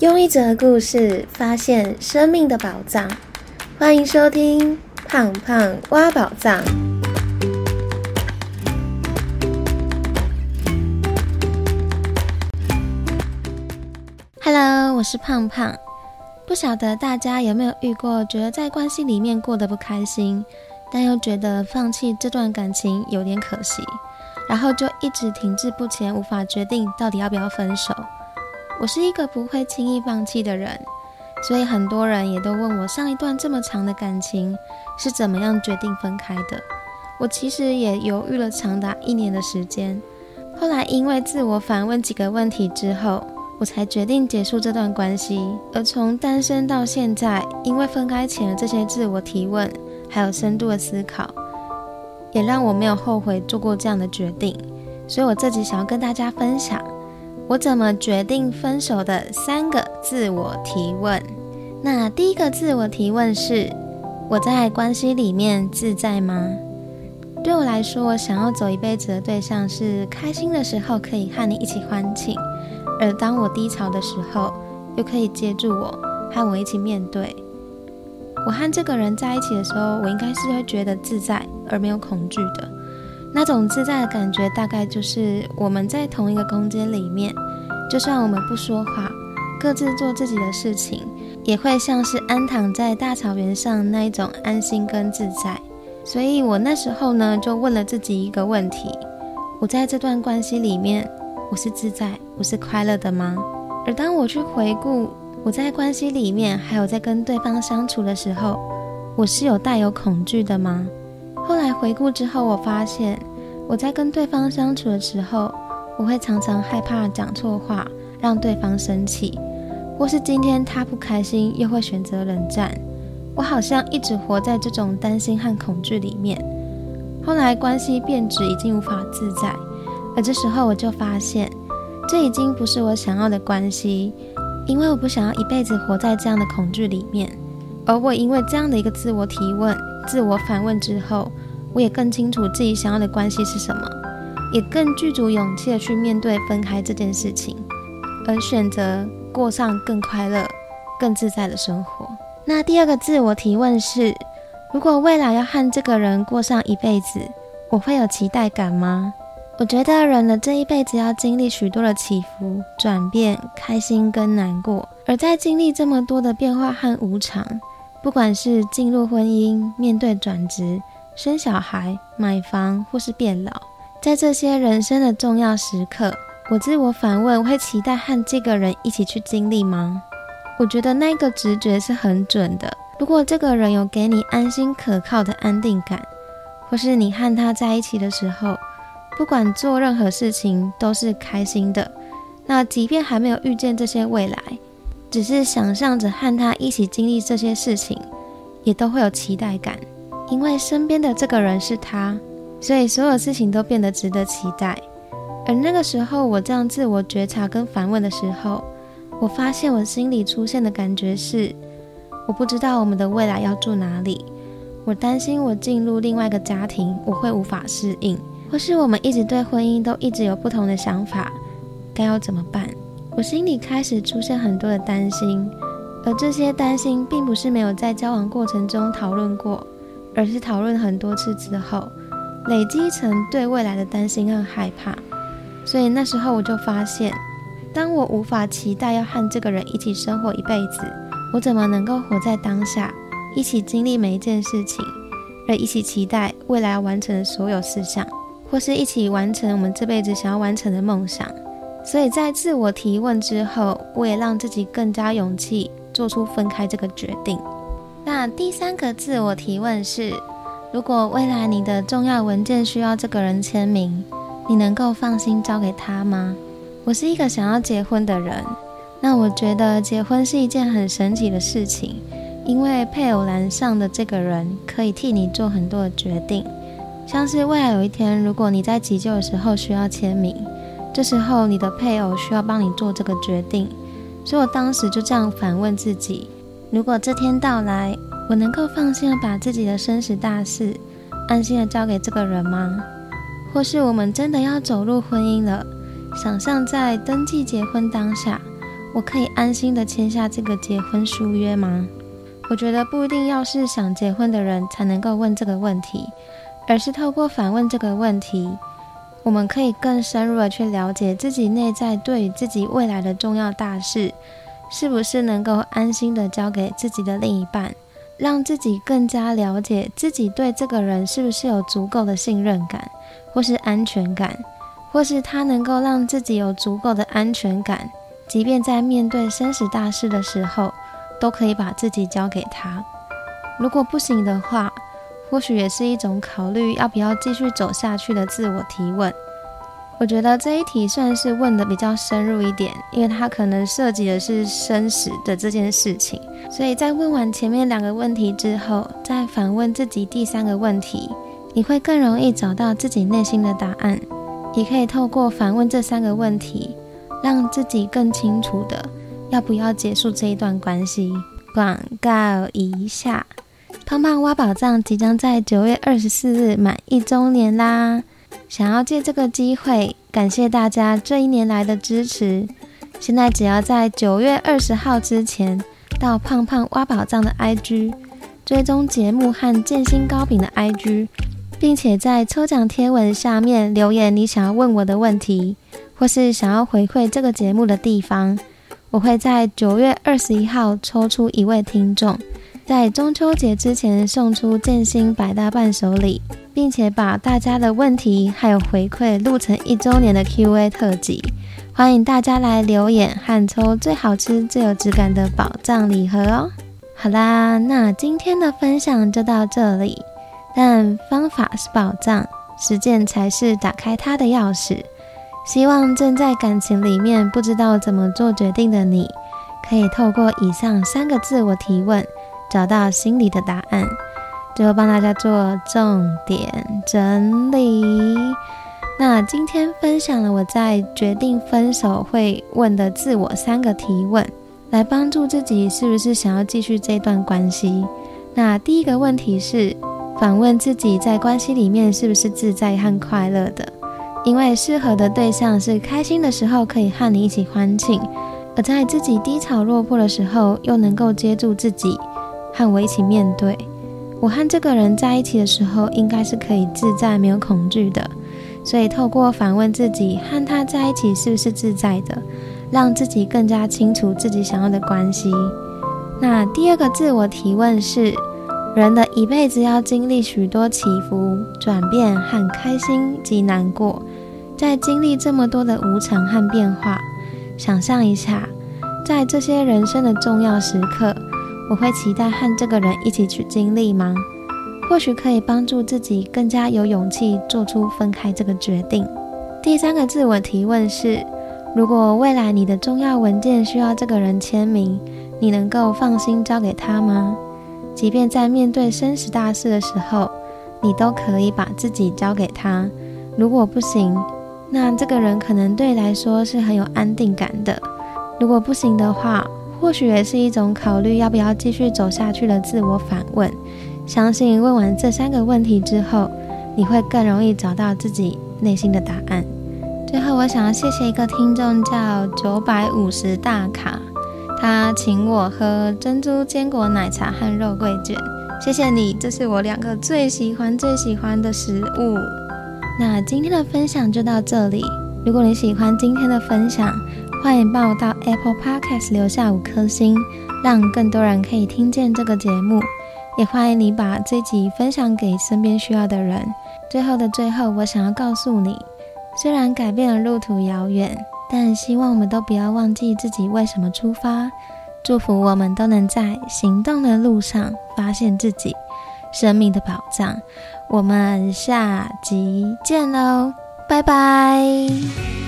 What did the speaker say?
用一则故事发现生命的宝藏，欢迎收听《胖胖挖宝藏》。Hello，我是胖胖。不晓得大家有没有遇过，觉得在关系里面过得不开心，但又觉得放弃这段感情有点可惜，然后就一直停滞不前，无法决定到底要不要分手。我是一个不会轻易放弃的人，所以很多人也都问我，上一段这么长的感情是怎么样决定分开的。我其实也犹豫了长达一年的时间，后来因为自我反问几个问题之后，我才决定结束这段关系。而从单身到现在，因为分开前的这些自我提问，还有深度的思考，也让我没有后悔做过这样的决定。所以我这集想要跟大家分享。我怎么决定分手的三个自我提问？那第一个自我提问是：我在关系里面自在吗？对我来说，我想要走一辈子的对象是开心的时候可以和你一起欢庆，而当我低潮的时候，又可以接住我，和我一起面对。我和这个人在一起的时候，我应该是会觉得自在而没有恐惧的。那种自在的感觉，大概就是我们在同一个空间里面，就算我们不说话，各自做自己的事情，也会像是安躺在大草原上那一种安心跟自在。所以我那时候呢，就问了自己一个问题：我在这段关系里面，我是自在，我是快乐的吗？而当我去回顾我在关系里面，还有在跟对方相处的时候，我是有带有恐惧的吗？回顾之后，我发现我在跟对方相处的时候，我会常常害怕讲错话，让对方生气，或是今天他不开心，又会选择冷战。我好像一直活在这种担心和恐惧里面。后来关系变质，已经无法自在，而这时候我就发现，这已经不是我想要的关系，因为我不想要一辈子活在这样的恐惧里面。而我因为这样的一个自我提问。自我反问之后，我也更清楚自己想要的关系是什么，也更具足勇气的去面对分开这件事情，而选择过上更快乐、更自在的生活。那第二个自我提问是：如果未来要和这个人过上一辈子，我会有期待感吗？我觉得人的这一辈子要经历许多的起伏、转变、开心跟难过，而在经历这么多的变化和无常。不管是进入婚姻、面对转职、生小孩、买房，或是变老，在这些人生的重要时刻，我自我反问：会期待和这个人一起去经历吗？我觉得那个直觉是很准的。如果这个人有给你安心可靠的安定感，或是你和他在一起的时候，不管做任何事情都是开心的，那即便还没有遇见这些未来。只是想象着和他一起经历这些事情，也都会有期待感，因为身边的这个人是他，所以所有事情都变得值得期待。而那个时候，我这样自我觉察跟反问的时候，我发现我心里出现的感觉是：我不知道我们的未来要住哪里，我担心我进入另外一个家庭，我会无法适应，或是我们一直对婚姻都一直有不同的想法，该要怎么办？我心里开始出现很多的担心，而这些担心并不是没有在交往过程中讨论过，而是讨论很多次之后，累积成对未来的担心和害怕。所以那时候我就发现，当我无法期待要和这个人一起生活一辈子，我怎么能够活在当下，一起经历每一件事情，而一起期待未来完成的所有事项，或是一起完成我们这辈子想要完成的梦想？所以在自我提问之后，我也让自己更加勇气做出分开这个决定。那第三个自我提问是：如果未来你的重要文件需要这个人签名，你能够放心交给他吗？我是一个想要结婚的人，那我觉得结婚是一件很神奇的事情，因为配偶栏上的这个人可以替你做很多的决定，像是未来有一天，如果你在急救的时候需要签名。这时候，你的配偶需要帮你做这个决定，所以我当时就这样反问自己：如果这天到来，我能够放心的把自己的生死大事安心的交给这个人吗？或是我们真的要走入婚姻了？想象在登记结婚当下，我可以安心的签下这个结婚书约吗？我觉得不一定要是想结婚的人才能够问这个问题，而是透过反问这个问题，我们可以更深入的去了解自己内在对于自己未来的重要大事，是不是能够安心的交给自己的另一半，让自己更加了解自己对这个人是不是有足够的信任感，或是安全感，或是他能够让自己有足够的安全感，即便在面对生死大事的时候。都可以把自己交给他。如果不行的话，或许也是一种考虑要不要继续走下去的自我提问。我觉得这一题算是问的比较深入一点，因为它可能涉及的是生死的这件事情。所以在问完前面两个问题之后，再反问自己第三个问题，你会更容易找到自己内心的答案。也可以透过反问这三个问题，让自己更清楚的。要不要结束这一段关系？广告一下，胖胖挖宝藏即将在九月二十四日满一周年啦！想要借这个机会感谢大家这一年来的支持。现在只要在九月二十号之前到胖胖挖宝藏的 IG 追踪节目和建新糕饼的 IG，并且在抽奖贴文下面留言你想要问我的问题，或是想要回馈这个节目的地方。我会在九月二十一号抽出一位听众，在中秋节之前送出建新百大伴手礼，并且把大家的问题还有回馈录成一周年的 Q&A 特辑，欢迎大家来留言和抽最好吃、最有质感的宝藏礼盒哦。好啦，那今天的分享就到这里，但方法是宝藏，实践才是打开它的钥匙。希望正在感情里面不知道怎么做决定的你，可以透过以上三个自我提问，找到心里的答案。最后帮大家做重点整理。那今天分享了我在决定分手会问的自我三个提问，来帮助自己是不是想要继续这段关系。那第一个问题是，反问自己在关系里面是不是自在和快乐的。因为适合的对象是开心的时候可以和你一起欢庆，而在自己低潮落魄的时候又能够接住自己，和我一起面对。我和这个人在一起的时候，应该是可以自在、没有恐惧的。所以透过反问自己，和他在一起是不是自在的，让自己更加清楚自己想要的关系。那第二个自我提问是。人的一辈子要经历许多起伏、转变和开心及难过，在经历这么多的无常和变化，想象一下，在这些人生的重要时刻，我会期待和这个人一起去经历吗？或许可以帮助自己更加有勇气做出分开这个决定。第三个自我提问是：如果未来你的重要文件需要这个人签名，你能够放心交给他吗？即便在面对生死大事的时候，你都可以把自己交给他。如果不行，那这个人可能对来说是很有安定感的。如果不行的话，或许也是一种考虑要不要继续走下去的自我反问。相信问完这三个问题之后，你会更容易找到自己内心的答案。最后，我想要谢谢一个听众，叫九百五十大卡。他请我喝珍珠坚果奶茶和肉桂卷，谢谢你，这是我两个最喜欢最喜欢的食物。那今天的分享就到这里。如果你喜欢今天的分享，欢迎帮我到 Apple Podcast 留下五颗星，让更多人可以听见这个节目。也欢迎你把这集分享给身边需要的人。最后的最后，我想要告诉你，虽然改变了路途遥远。但希望我们都不要忘记自己为什么出发。祝福我们都能在行动的路上发现自己生命的宝藏。我们下集见喽，拜拜。